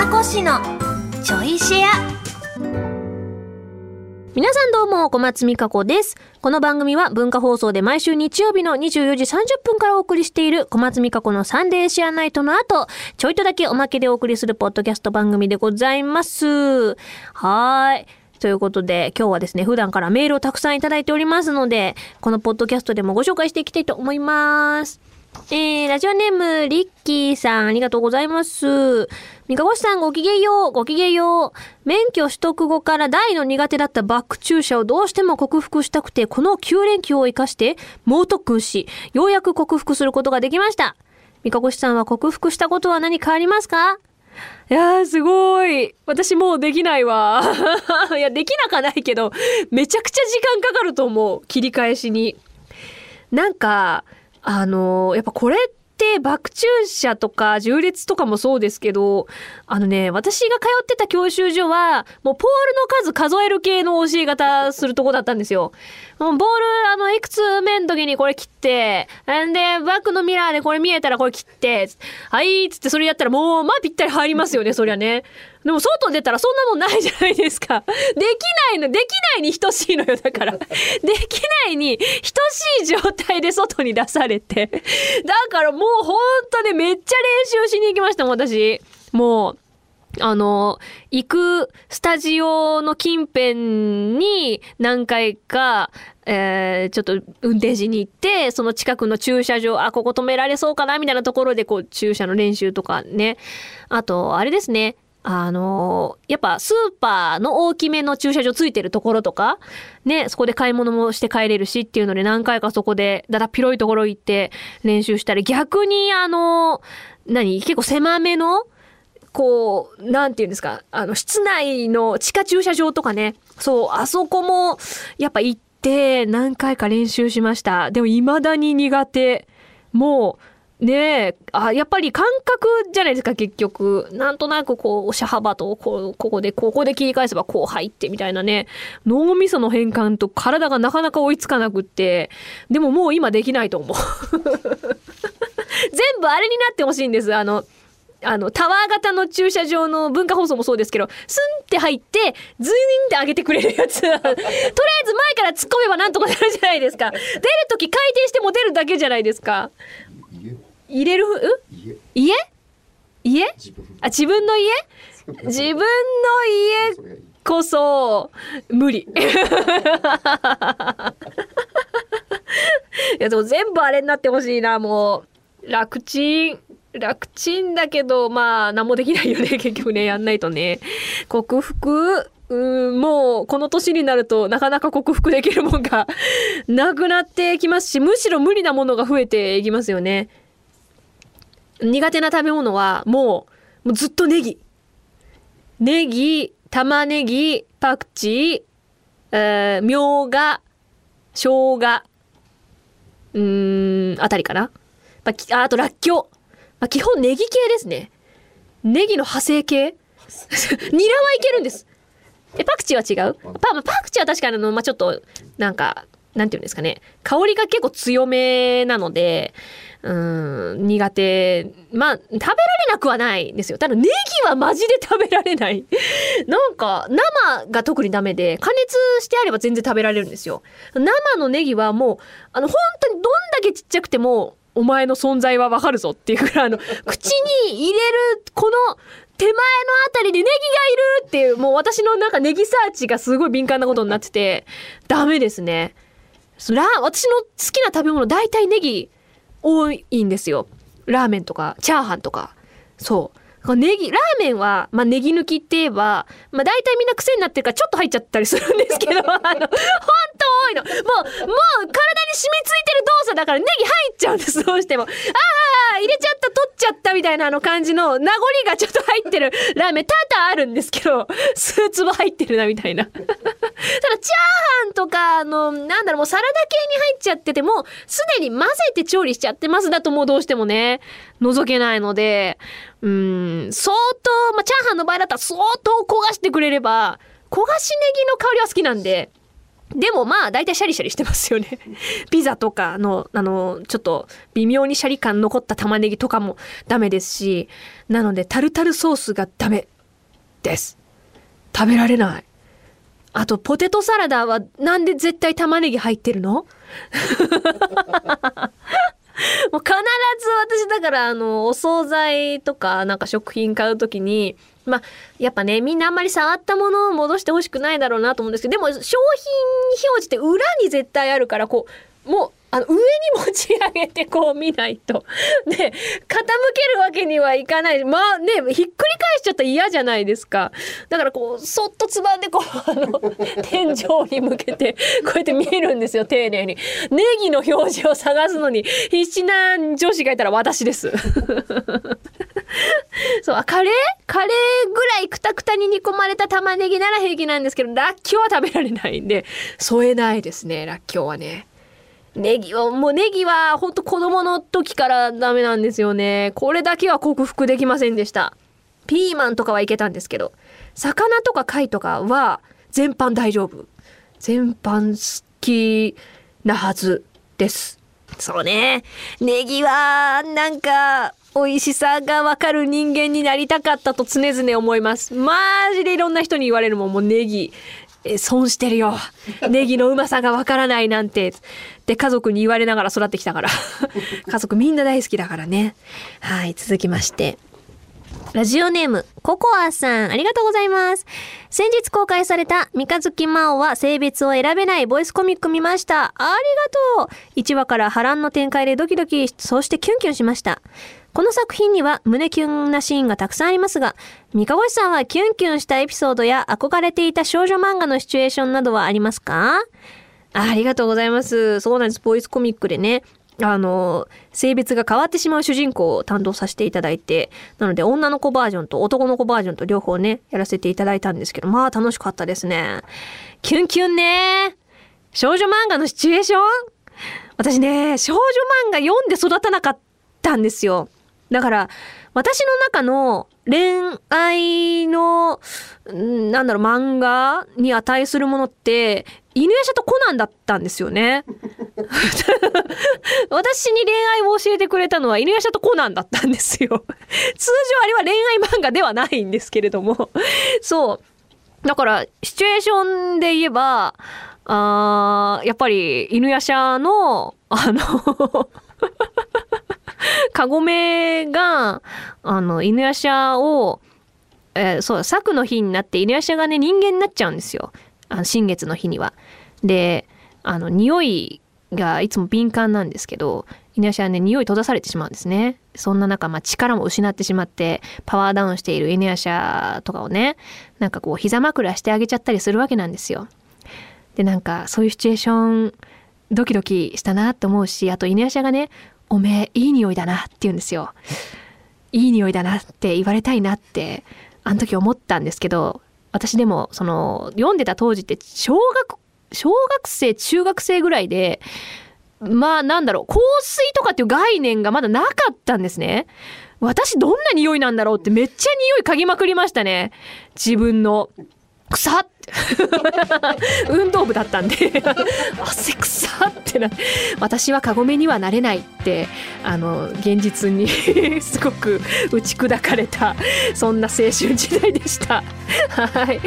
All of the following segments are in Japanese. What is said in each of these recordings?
美子氏のちょいシェア皆さんどうも、小松美香子です。この番組は文化放送で毎週日曜日の24時30分からお送りしている小松美香子のサンデーシェアナイトの後、ちょいとだけおまけでお送りするポッドキャスト番組でございます。はい。ということで、今日はですね、普段からメールをたくさんいただいておりますので、このポッドキャストでもご紹介していきたいと思います。えー、ラジオネーム、リッキーさん、ありがとうございます。三河越さん、ごきげんよう、ごきげんよう。免許取得後から大の苦手だったバック駐車をどうしても克服したくて、この9連休を活かして、猛特訓し、ようやく克服することができました。三河越さんは克服したことは何かありますか？いやー、すごい。私もうできないわ。いや、できなかないけど、めちゃくちゃ時間かかると思う。切り返しに。なんか、あのやっぱこれってバック駐車とか縦列とかもそうですけど、あのね、私が通ってた教習所は、もうポールの数数える系の教え方するとこだったんですよ。もうボール、あの、いくつ目の時にこれ切って、んで、バックのミラーでこれ見えたらこれ切って、はい、つってそれやったらもう、まあぴったり入りますよね、そりゃね。でも外出たらそんなもんないじゃないですか。できないの、できないに等しいのよ、だから。できないに等しい状態で外に出されて。だからもうほんとね、めっちゃ練習しに行きましたもん、私。もう。あの、行くスタジオの近辺に何回か、えーちょっと運転しに行って、その近くの駐車場、あ、ここ止められそうかなみたいなところで、こう、駐車の練習とかね。あと、あれですね。あのやっぱスーパーの大きめの駐車場ついてるところとか、ね、そこで買い物もして帰れるしっていうので何回かそこでだだっ広いところ行って練習したり、逆にあの何？結構狭めのこう、なんていうんですか、あの、室内の地下駐車場とかね、そう、あそこも、やっぱ行って、何回か練習しました。でも、未だに苦手。もう、ねえ、あ、やっぱり感覚じゃないですか、結局。なんとなくこう、車幅と、こう、ここで、ここで切り返せばこう入ってみたいなね。脳みその変換と体がなかなか追いつかなくって。でももう今できないと思う。全部あれになってほしいんです。あの、あの、タワー型の駐車場の文化放送もそうですけど、スンって入って、ズインって上げてくれるやつ。とりあえず前から突っ込めばなんとかなるじゃないですか。出るとき回転しても出るだけじゃないですか。家入れる？ふ、う家？家あ、自分の家？自分の家こそ、無理。いや、でも全部あれになってほしいな、もう。楽ちん。楽ちんだけど、まあ、何もできないよね、結局ね、やんないとね。克服？うん、もう、この年になると、なかなか克服できるもんが なくなってきますし、むしろ無理なものが増えていきますよね。苦手な食べ物は、もう、もうずっとネギ。ネギ、玉ねぎ、パクチー、えー、みょうが、生姜、うーん、あたりかな。まあきあ、あと、らっきょう。まあ、基本ネギ系ですね。ネギの派生系 ニラはいけるんです。え、パクチーは違う？パまあパクチーは確かにあの、まあ、ちょっと、なんか、なんていうんですかね。香りが結構強めなので、うん、苦手。まあ、食べられなくはないですよ。ただ、ネギはマジで食べられない。なんか、生が特にダメで、加熱してあれば全然食べられるんですよ。生のネギはもう、あの、本当にどんだけちっちゃくても、お前の存在はわかるぞっていうくらい、あの、口に入れる、この、手前のあたりでネギがいるっていう、もう私のなんかネギサーチがすごい敏感なことになってて、ダメですね。ラ私の好きな食べ物大体ネギ多いんですよ。ラーメンとか、チャーハンとか。そう。ネギ、ラーメンは、まあ、ネギ抜きって言えば、まあ、大体みんな癖になってるからちょっと入っちゃったりするんですけど、あの、ほんと多いの。もう、もう、体に染みついてる動作だからネギ入っちゃうんです、どうしても。ああ、入れちゃった、取っちゃったみたいなあの感じの名残がちょっと入ってるラーメン多々あるんですけど、数粒入ってるなみたいな。ただ、チャーハンとか、あの、なんだろう、もうサラダ系に入っちゃってても、すでに混ぜて調理しちゃってますだともうどうしてもね、覗けないので、うん、相当、まあ、チャーハンの場合だったら相当焦がしてくれれば、焦がしネギの香りは好きなんで、でもまあ大体シャリシャリしてますよね。ピザとかの、あの、ちょっと微妙にシャリ感残った玉ねぎとかもダメですし、なのでタルタルソースがダメ。です。食べられない。あと、ポテトサラダはなんで絶対玉ねぎ入ってるの？もう必ず私だからあのお惣菜とかなんか食品買う時にまあやっぱねみんなあんまり触ったものを戻してほしくないだろうなと思うんですけどでも商品表示って裏に絶対あるからこうもうあの上に持ち上げてこう見ないと。で、傾けるわけにはいかない。まあね、ひっくり返しちゃったら嫌じゃないですか。だからこう、そっとつばんでこう、あの、天井に向けて、こうやって見えるんですよ、丁寧に。ネギの表示を探すのに必死な女子がいたら私です。そう、あカレー？カレーぐらいくたくたに煮込まれた玉ねぎなら平気なんですけど、らっきょうは食べられないんで、添えないですね、らっきょうはね。ネギは、もうネギはほんと子供の時からダメなんですよね。これだけは克服できませんでした。ピーマンとかはいけたんですけど、魚とか貝とかは全般大丈夫。全般好きなはずです。そうね。ネギは、なんか、美味しさがわかる人間になりたかったと常々思います。マジでいろんな人に言われるもん、もうネギ。え損してるよ。ネギのうまさがわからないなんて。で、家族に言われながら育ってきたから。家族みんな大好きだからね。はい、続きまして。ラジオネーム、ココアさん、ありがとうございます。先日公開された三日月真央は性別を選べないボイスコミック見ました。ありがとう !1 話から波乱の展開でドキドキ、そしてキュンキュンしました。この作品には胸キュンなシーンがたくさんありますが、三河さんはキュンキュンしたエピソードや憧れていた少女漫画のシチュエーションなどはありますか？ありがとうございます。そうなんです。ボイスコミックでね。あの、性別が変わってしまう主人公を担当させていただいて、なので女の子バージョンと男の子バージョンと両方ね、やらせていただいたんですけど、まあ楽しかったですね。キュンキュンね。少女漫画のシチュエーション？私ね、少女漫画読んで育たなかったんですよ。だから、私の中の恋愛の、なんだろう、漫画に値するものって、犬夜叉とコナンだったんですよね。私に恋愛を教えてくれたのは犬夜叉とコナンだったんですよ。通常あれは恋愛漫画ではないんですけれども。そう。だから、シチュエーションで言えば、あーやっぱり犬夜叉の、あの、カゴメが、あの、犬夜叉を、えーそう、作の日になって犬夜叉がね、人間になっちゃうんですよ。あの、新月の日には。で、あの、匂いがいつも敏感なんですけど、犬夜叉はね、匂い閉ざされてしまうんですね。そんな中、まあ、力も失ってしまって、パワーダウンしている犬夜叉とかをね、なんかこう、膝枕してあげちゃったりするわけなんですよ。で、なんか、そういうシチュエーション、ドキドキしたなって思うし、あと犬夜叉がね、おめえ、いい匂いだなって言うんですよ。いい匂いだなって言われたいなって、あの時思ったんですけど、私でも、その、読んでた当時って、小学、小学生、中学生ぐらいで、まあなんだろう、香水とかっていう概念がまだなかったんですね。私どんな匂いなんだろうってめっちゃ匂い嗅ぎまくりましたね。自分の。草っ 運動部だったんで 汗草ってな私はカゴメにはなれないってあの現実に すごく打ち砕かれたそんな青春時代でした。はい。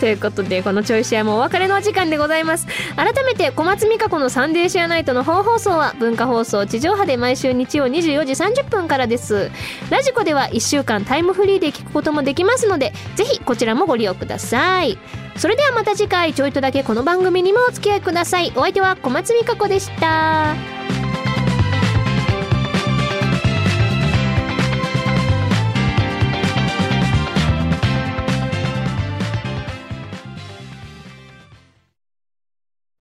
ということでこのちょい試合もお別れのお時間でございます。改めて小松美香子のサンデーシェアナイトの本放送は文化放送地上波で毎週日曜24時30分からです。ラジコでは1週間タイムフリーで聞くこともできますのでぜひこちらもご利用ください。それではまた次回ちょいとだけこの番組にもお付き合いください。お相手は小松美香子でした。